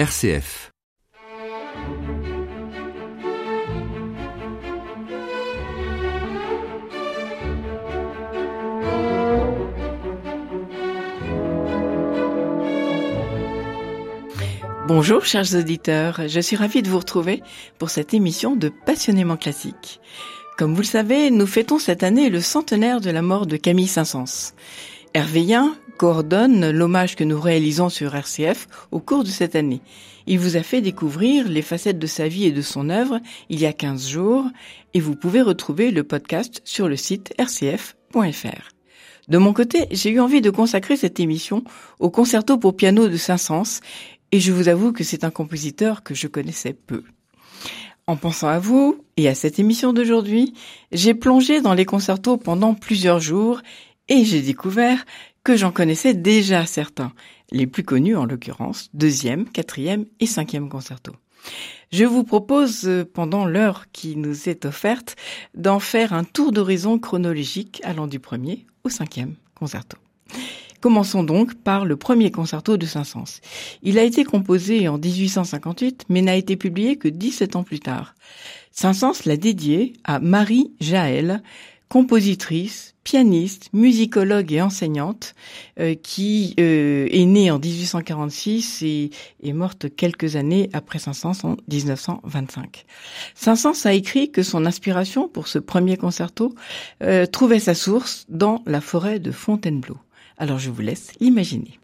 RCF. Bonjour chers auditeurs, je suis ravie de vous retrouver pour cette émission de Passionnément classique. Comme vous le savez, nous fêtons cette année le centenaire de la mort de Camille Saint-Saëns. Hervé Yen coordonne l'hommage que nous réalisons sur RCF au cours de cette année. Il vous a fait découvrir les facettes de sa vie et de son œuvre il y a 15 jours et vous pouvez retrouver le podcast sur le site rcf.fr. De mon côté, j'ai eu envie de consacrer cette émission au concerto pour piano de Saint-Saëns et je vous avoue que c'est un compositeur que je connaissais peu. En pensant à vous et à cette émission d'aujourd'hui, j'ai plongé dans les concertos pendant plusieurs jours et j'ai découvert que j'en connaissais déjà certains, les plus connus en l'occurrence, deuxième, quatrième et cinquième concerto. Je vous propose, pendant l'heure qui nous est offerte, d'en faire un tour d'horizon chronologique allant du premier au cinquième concerto. Commençons donc par le premier concerto de Saint-Saëns. Il a été composé en 1858, mais n'a été publié que 17 ans plus tard. Saint-Saëns l'a dédié à Marie Jaël, compositrice, pianiste, musicologue et enseignante euh, qui euh, est née en 1846 et est morte quelques années après Saint-Saëns en 1925. Saint-Saëns a écrit que son inspiration pour ce premier concerto euh, trouvait sa source dans la forêt de Fontainebleau. Alors je vous laisse l'imaginer.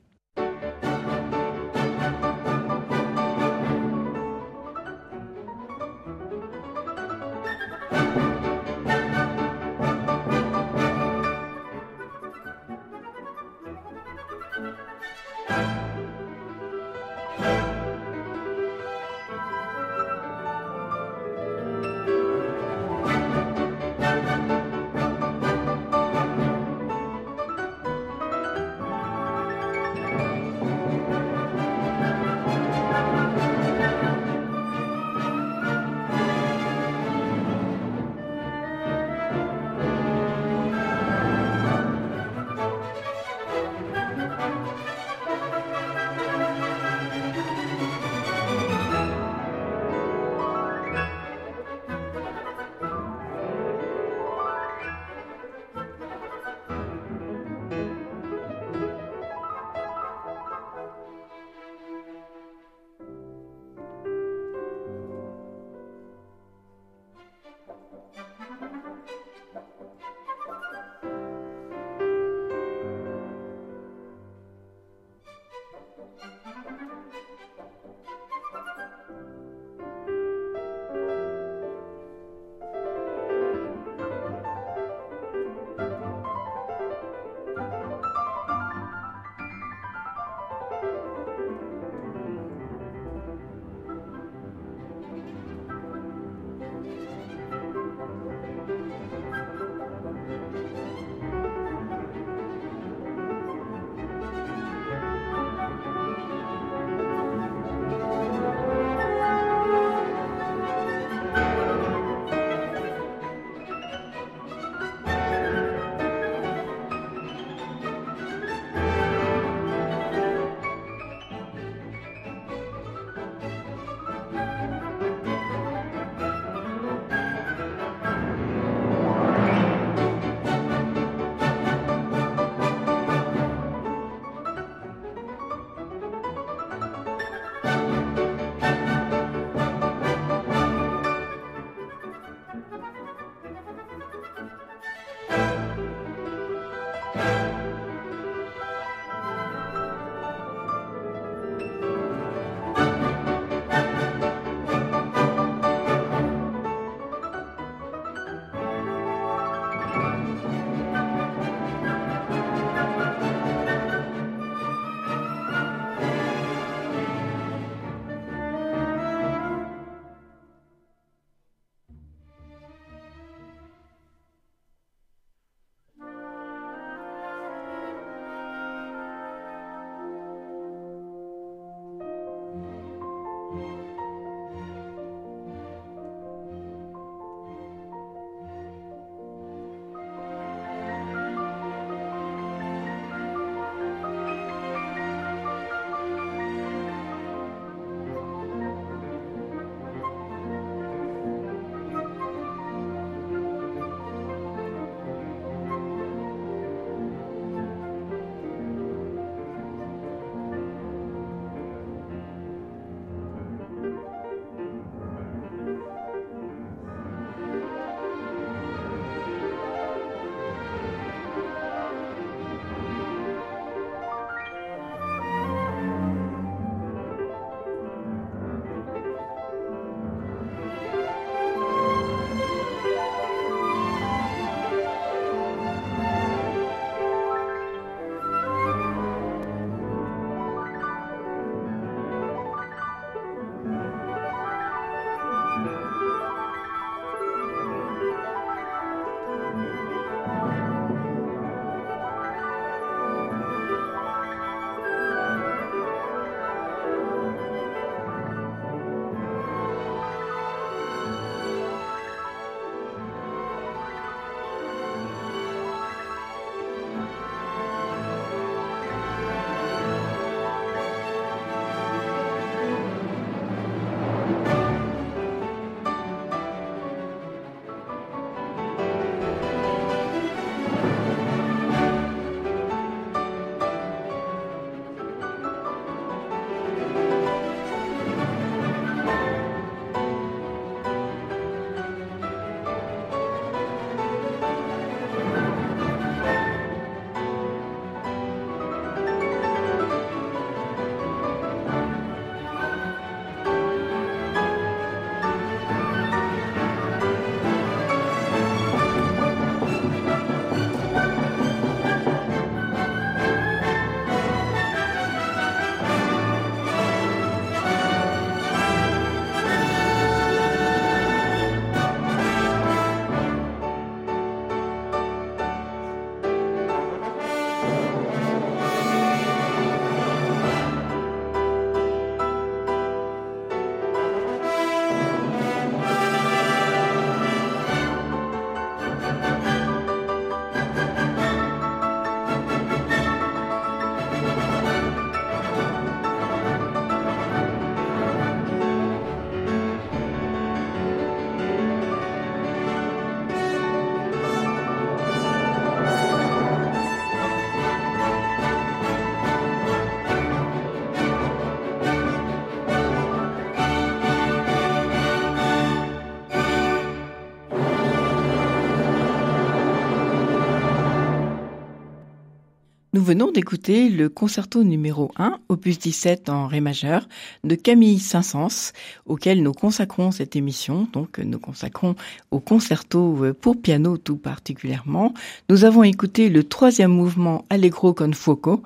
Nous venons d'écouter le concerto numéro 1, opus 17 en ré majeur, de Camille Saint-Saëns, auquel nous consacrons cette émission, donc nous consacrons au concerto pour piano tout particulièrement. Nous avons écouté le troisième mouvement Allegro con fuoco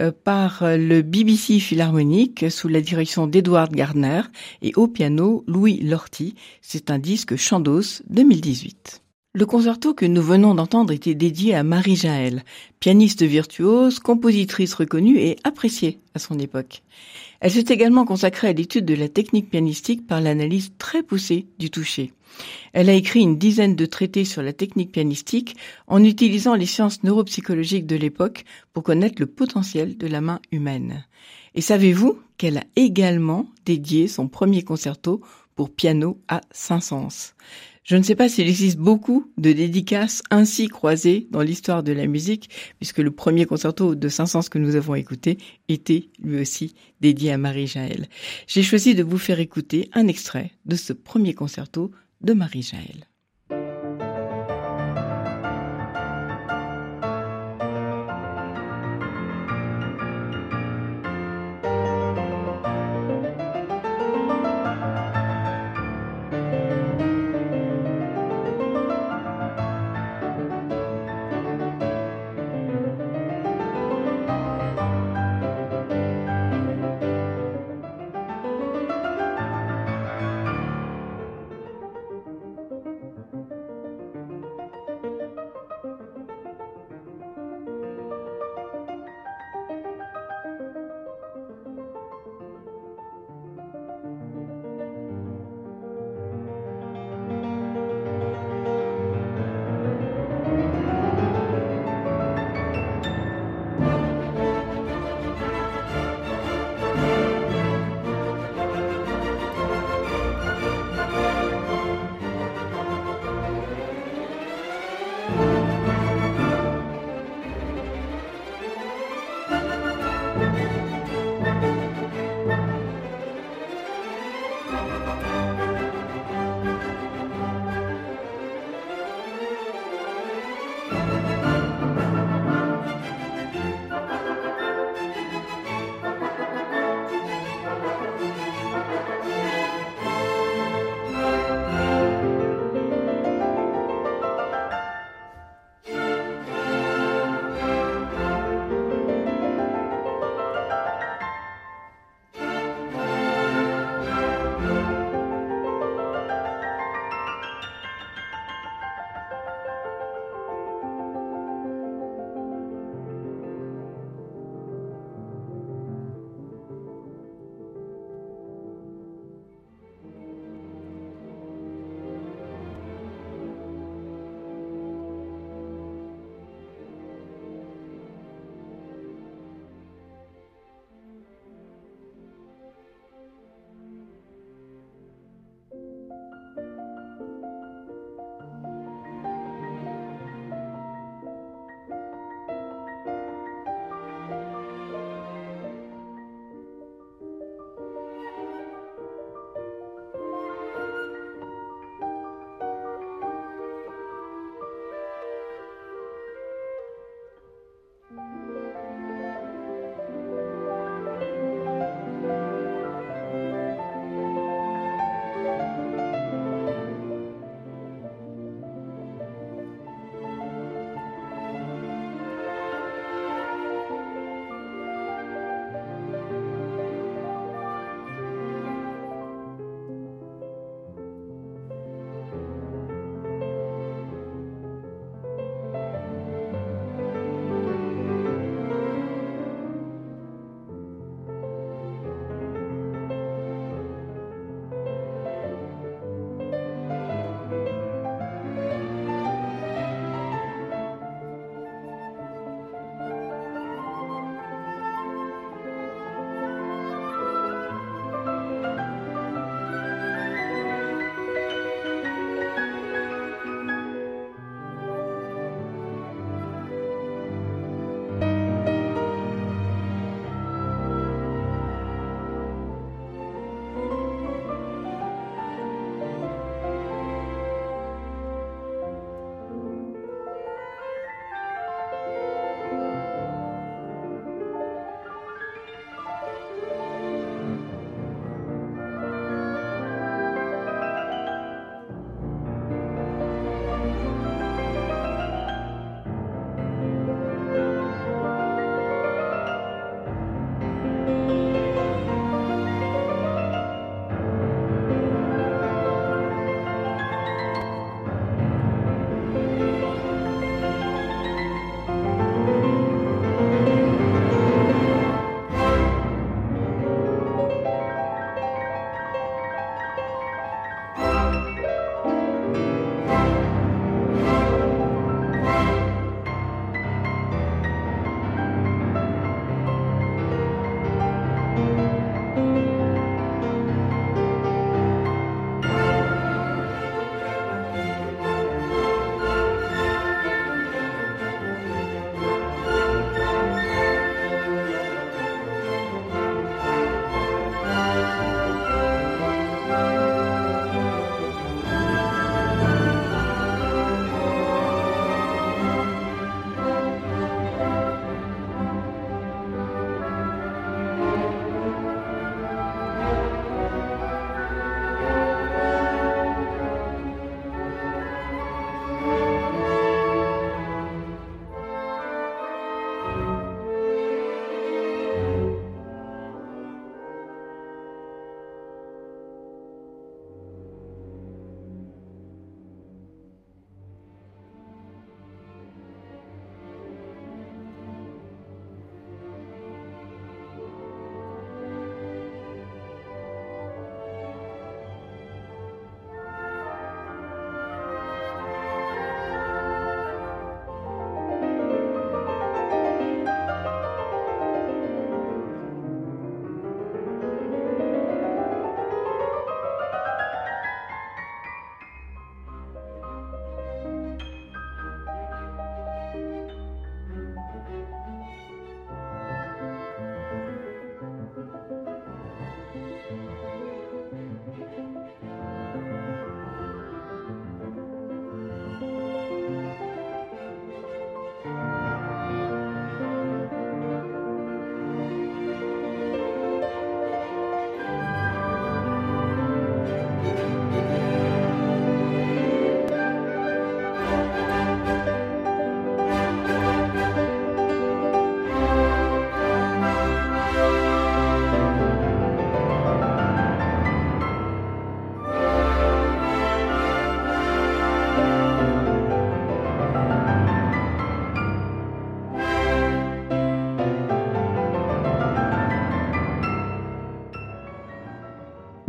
euh, par le BBC Philharmonique sous la direction d'Edward Gardner et au piano Louis Lorty. C'est un disque Chandos 2018. Le concerto que nous venons d'entendre était dédié à Marie Jaël, pianiste virtuose, compositrice reconnue et appréciée à son époque. Elle s'est également consacrée à l'étude de la technique pianistique par l'analyse très poussée du toucher. Elle a écrit une dizaine de traités sur la technique pianistique en utilisant les sciences neuropsychologiques de l'époque pour connaître le potentiel de la main humaine. Et savez-vous qu'elle a également dédié son premier concerto pour piano à Saint-Saëns? Je ne sais pas s'il existe beaucoup de dédicaces ainsi croisées dans l'histoire de la musique, puisque le premier concerto de Saint-Saëns que nous avons écouté était lui aussi dédié à Marie Jaël. J'ai choisi de vous faire écouter un extrait de ce premier concerto de Marie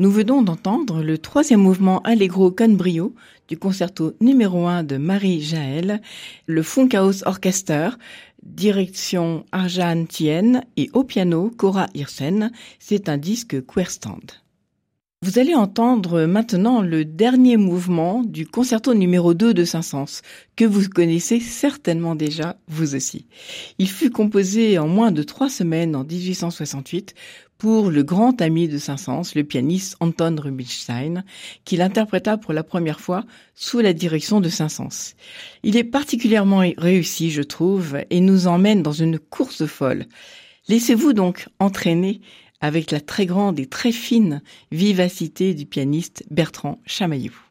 Nous venons d'entendre le troisième mouvement Allegro con brio du concerto numéro 1 de Marie Jaël, le Funkhaus Orchester, direction Arjan Tien et au piano Cora Hirsen. C'est un disque Queerstand. Vous allez entendre maintenant le dernier mouvement du concerto numéro 2 de Saint-Saëns, que vous connaissez certainement déjà, vous aussi. Il fut composé en moins de trois semaines en 1868 pour le grand ami de Saint-Saëns, le pianiste Anton Rubinstein, qui l'interpréta pour la première fois sous la direction de Saint-Saëns. Il est particulièrement réussi, je trouve, et nous emmène dans une course folle. Laissez-vous donc entraîner avec la très grande et très fine vivacité du pianiste Bertrand Chamaillou.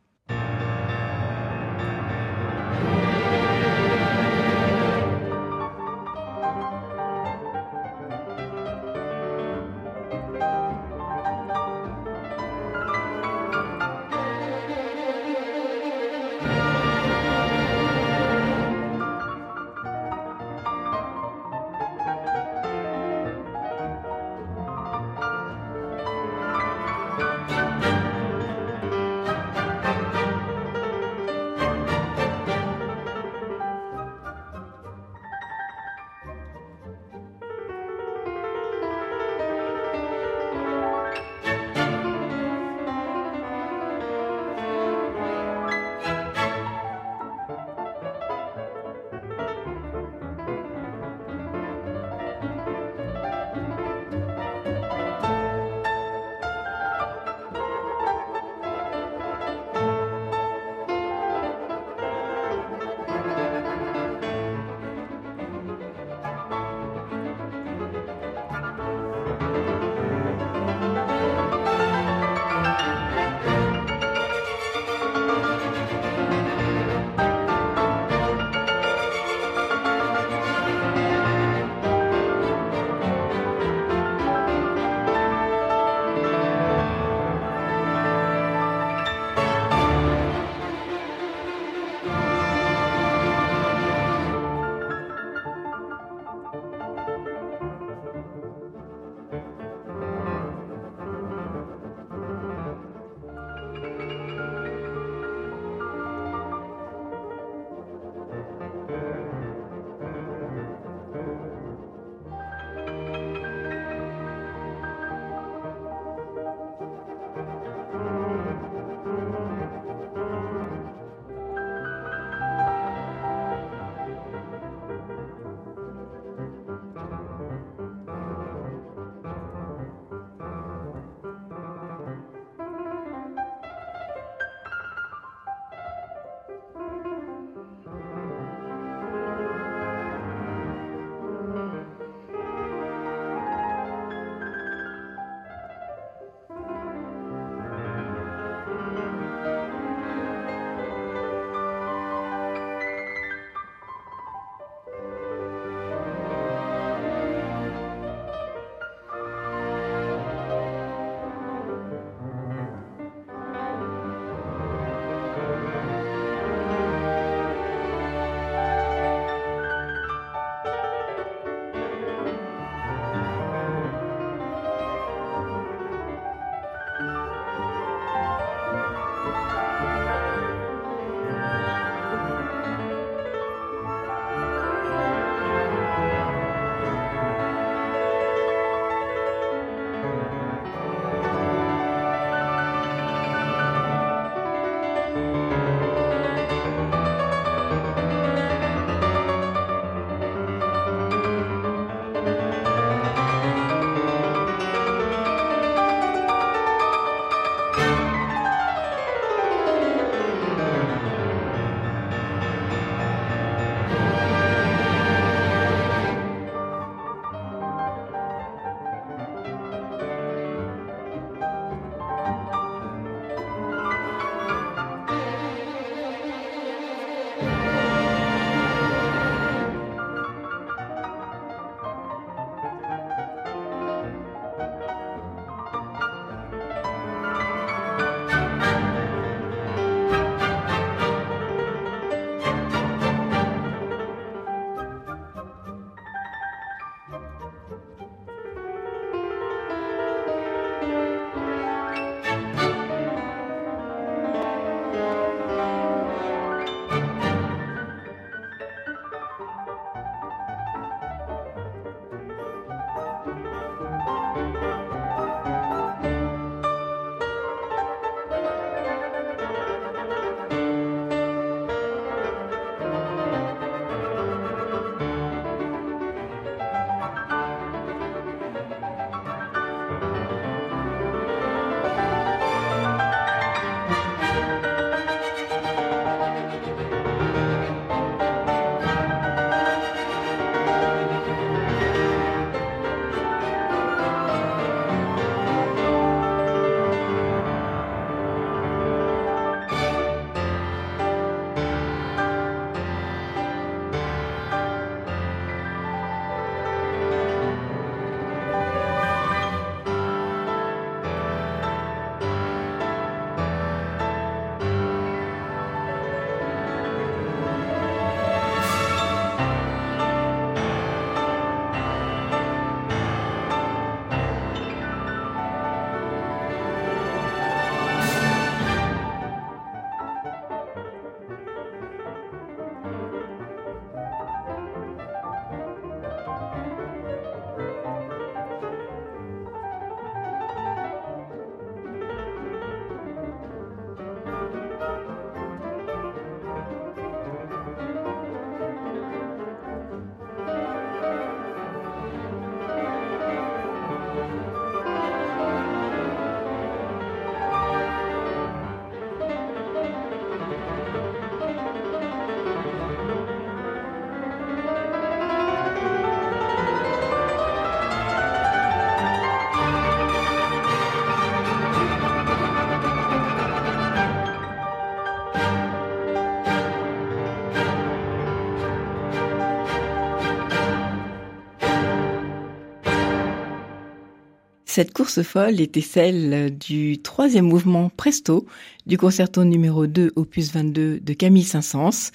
Cette course folle était celle du troisième mouvement Presto du concerto numéro 2 opus 22 de Camille Saint-Saëns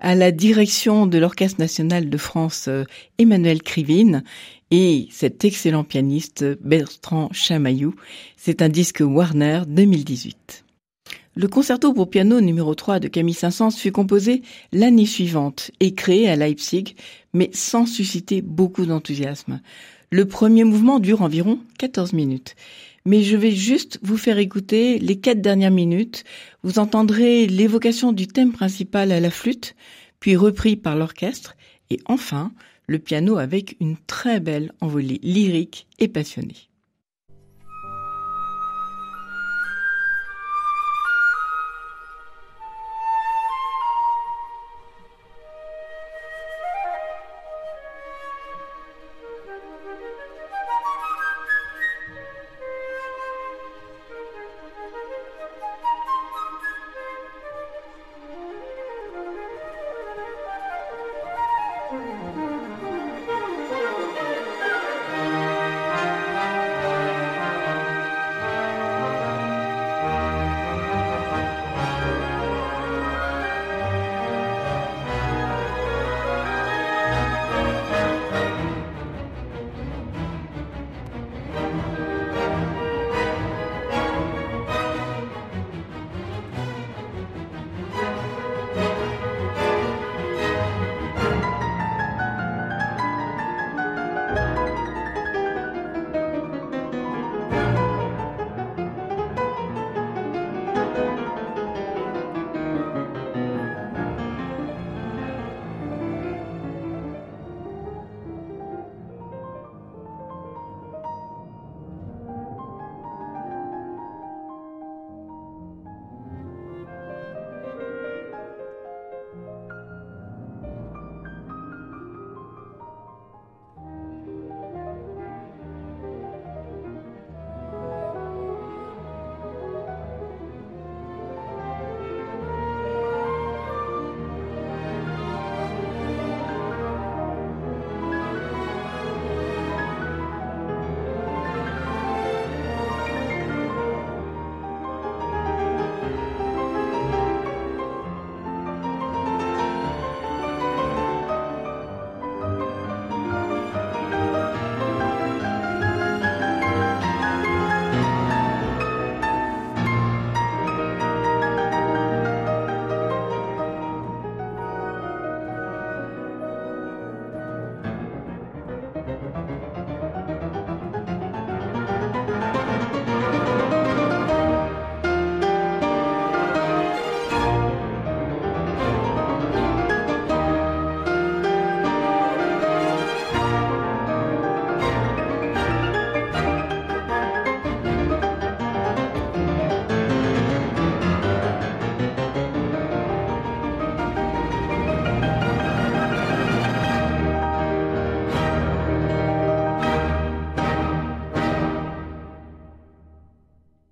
à la direction de l'Orchestre national de France euh, Emmanuel Krivine et cet excellent pianiste Bertrand Chamaillou. C'est un disque Warner 2018. Le concerto pour piano numéro 3 de Camille Saint-Saëns fut composé l'année suivante et créé à Leipzig, mais sans susciter beaucoup d'enthousiasme. Le premier mouvement dure environ 14 minutes. Mais je vais juste vous faire écouter les quatre dernières minutes. Vous entendrez l'évocation du thème principal à la flûte, puis repris par l'orchestre, et enfin le piano avec une très belle envolée lyrique et passionnée.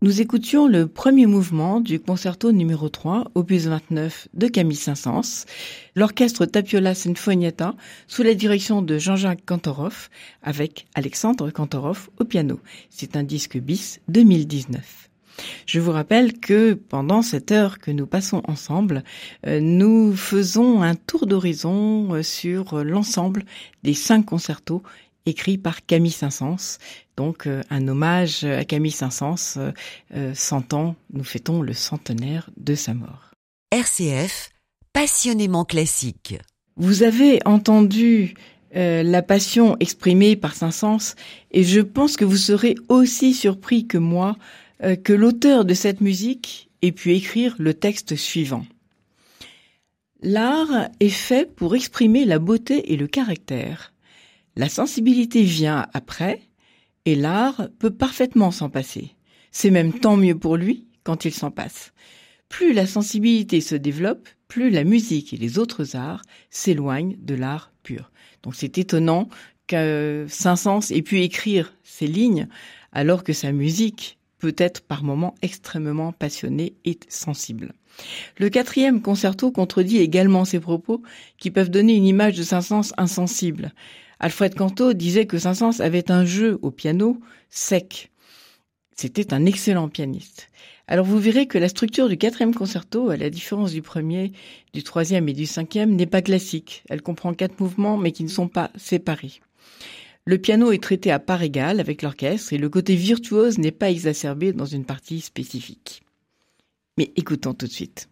Nous écoutions le premier mouvement du concerto numéro 3, opus 29 de Camille Saint-Saëns, l'orchestre Tapiola Sinfonietta sous la direction de Jean-Jacques Kantorov avec Alexandre Kantorov au piano. C'est un disque bis 2019. Je vous rappelle que pendant cette heure que nous passons ensemble, euh, nous faisons un tour d'horizon euh, sur l'ensemble des cinq concertos écrits par Camille Saint-Saëns. Donc euh, un hommage à Camille Saint-Saëns, euh, euh, ans, nous fêtons le centenaire de sa mort. RCF, passionnément classique. Vous avez entendu la passion exprimée par Saint-Saëns et je pense que vous serez aussi surpris que moi que l'auteur de cette musique ait pu écrire le texte suivant. L'art est fait pour exprimer la beauté et le caractère. La sensibilité vient après, et l'art peut parfaitement s'en passer. C'est même tant mieux pour lui quand il s'en passe. Plus la sensibilité se développe, plus la musique et les autres arts s'éloignent de l'art pur. Donc c'est étonnant que Saint-Saëns ait pu écrire ces lignes alors que sa musique peut être par moments extrêmement passionnée et sensible. Le quatrième concerto contredit également ces propos qui peuvent donner une image de Saint-Saëns insensible. Alfred Canto disait que Saint-Saëns avait un jeu au piano sec. C'était un excellent pianiste. Alors vous verrez que la structure du quatrième concerto, à la différence du premier, du troisième et du cinquième, n'est pas classique. Elle comprend quatre mouvements mais qui ne sont pas séparés. Le piano est traité à part égale avec l'orchestre et le côté virtuose n'est pas exacerbé dans une partie spécifique. Mais écoutons tout de suite.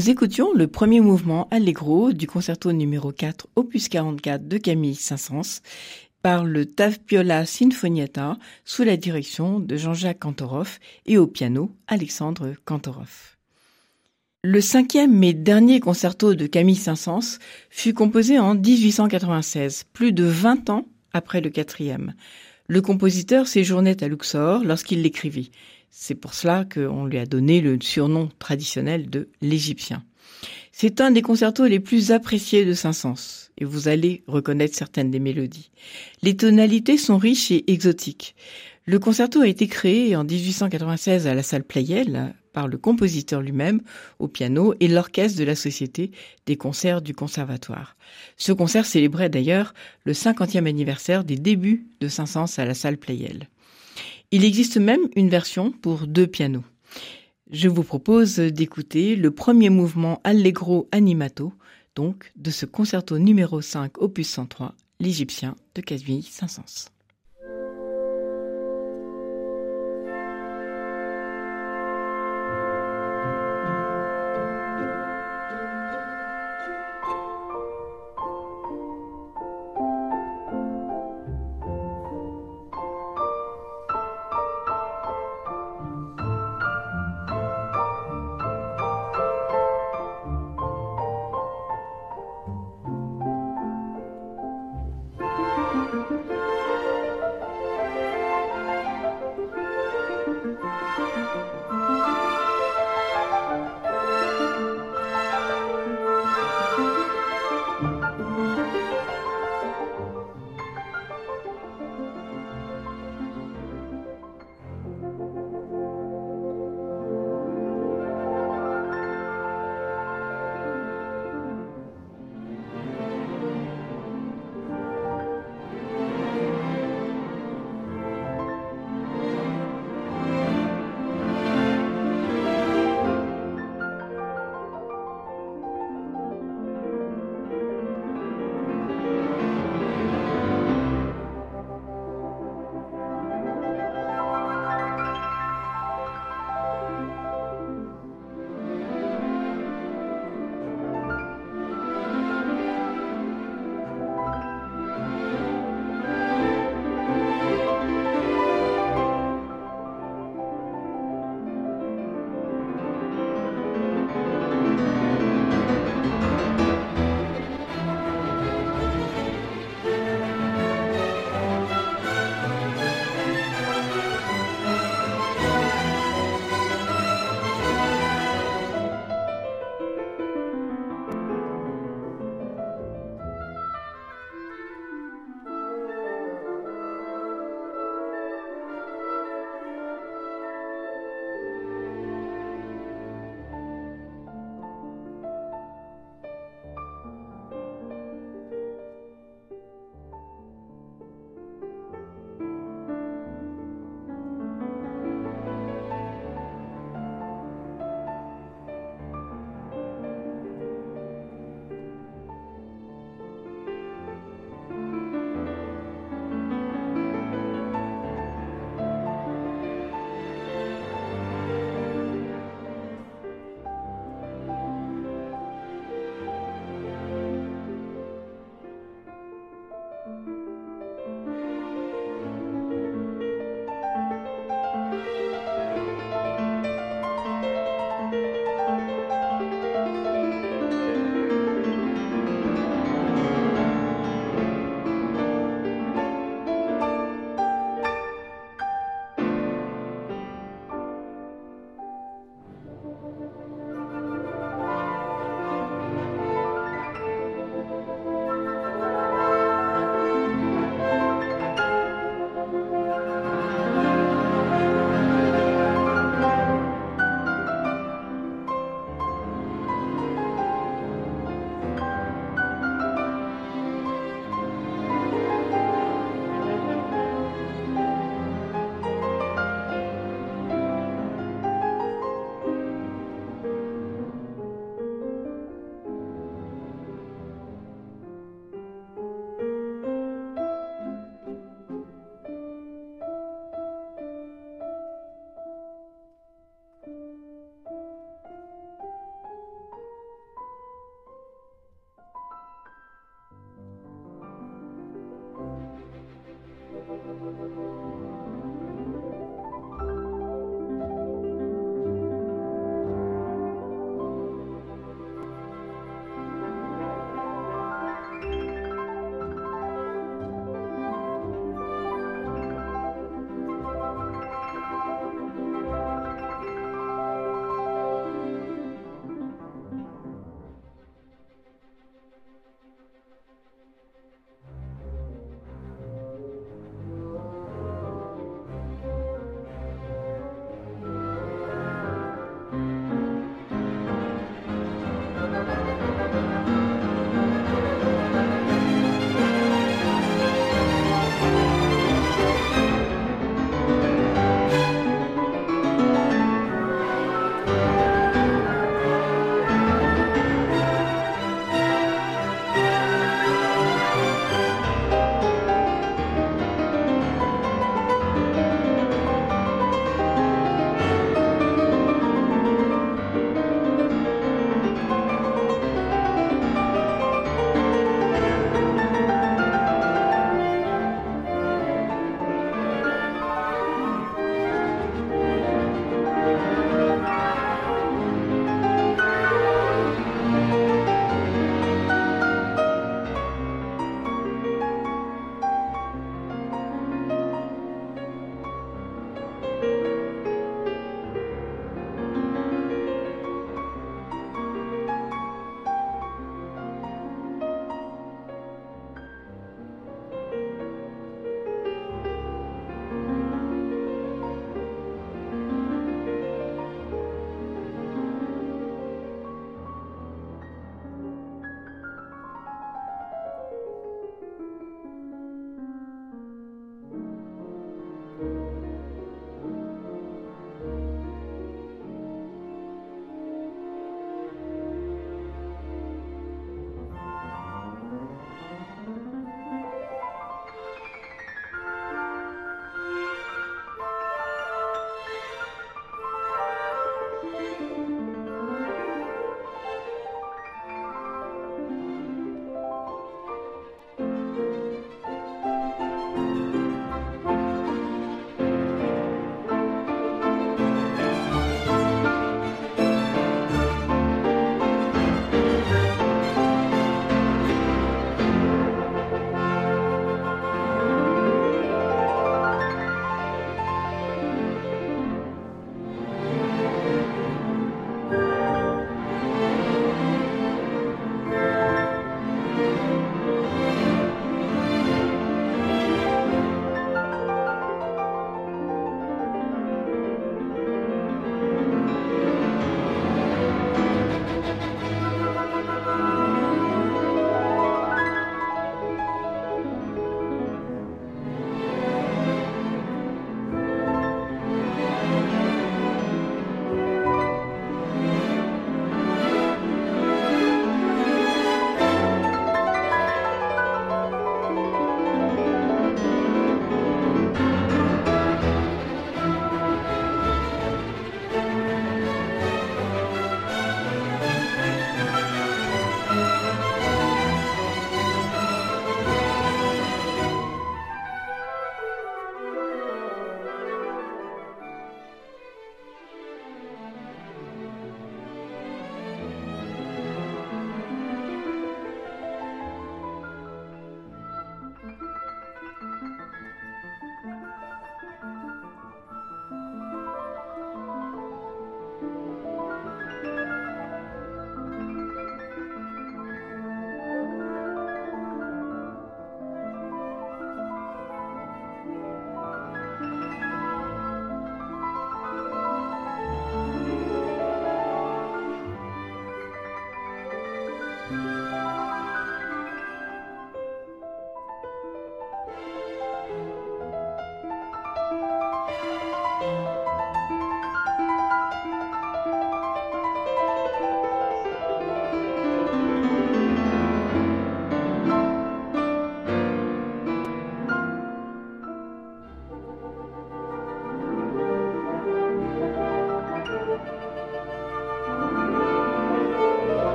Nous écoutions le premier mouvement Allegro du concerto numéro 4 opus 44 de Camille Saint-Saëns par le Tavpiola Sinfonietta sous la direction de Jean-Jacques Kantorov et au piano Alexandre Kantorov. Le cinquième et dernier concerto de Camille Saint-Saëns fut composé en 1896, plus de 20 ans après le quatrième. Le compositeur séjournait à Luxor lorsqu'il l'écrivit. C'est pour cela qu'on lui a donné le surnom traditionnel de l'Égyptien. C'est un des concertos les plus appréciés de Saint-Saëns, et vous allez reconnaître certaines des mélodies. Les tonalités sont riches et exotiques. Le concerto a été créé en 1896 à la salle Pleyel par le compositeur lui-même au piano et l'orchestre de la Société des concerts du Conservatoire. Ce concert célébrait d'ailleurs le 50e anniversaire des débuts de Saint-Saëns à la salle Pleyel. Il existe même une version pour deux pianos. Je vous propose d'écouter le premier mouvement Allegro Animato, donc de ce concerto numéro 5 opus 103, l'Égyptien de Camille Saint-Saëns.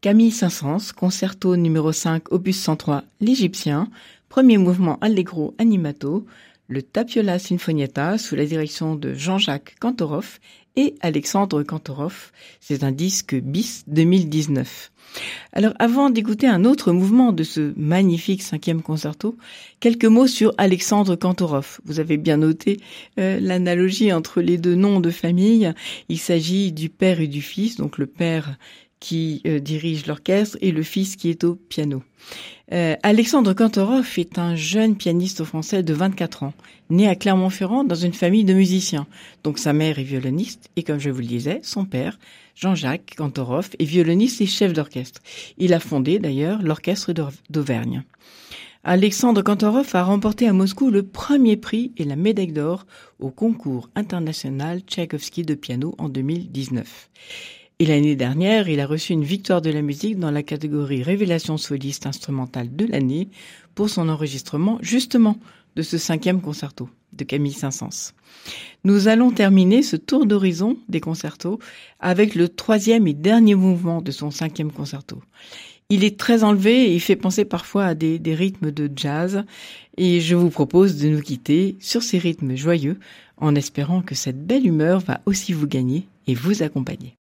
Camille Saint-Saëns, concerto numéro 5, opus 103, l'Égyptien, premier mouvement allegro animato, le Tapiola Sinfonietta sous la direction de Jean-Jacques Kantorov et Alexandre Kantorov. C'est un disque bis 2019. Alors avant d'écouter un autre mouvement de ce magnifique cinquième concerto, quelques mots sur Alexandre Kantorov. Vous avez bien noté euh, l'analogie entre les deux noms de famille. Il s'agit du père et du fils, donc le père qui euh, dirige l'orchestre et le fils qui est au piano. Euh, Alexandre Kantorov est un jeune pianiste français de 24 ans, né à Clermont-Ferrand dans une famille de musiciens. Donc sa mère est violoniste et comme je vous le disais, son père, Jean-Jacques Kantorov, est violoniste et chef d'orchestre. Il a fondé d'ailleurs l'orchestre d'Auvergne. Alexandre Kantorov a remporté à Moscou le premier prix et la médaille d'or au concours international Tchaïkovski de piano en 2019. Et l'année dernière, il a reçu une victoire de la musique dans la catégorie Révélation soliste instrumentale de l'année pour son enregistrement justement de ce cinquième concerto de Camille Saint-Saëns. Nous allons terminer ce tour d'horizon des concertos avec le troisième et dernier mouvement de son cinquième concerto. Il est très enlevé et fait penser parfois à des rythmes de jazz et je vous propose de nous quitter sur ces rythmes joyeux en espérant que cette belle humeur va aussi vous gagner et vous accompagner.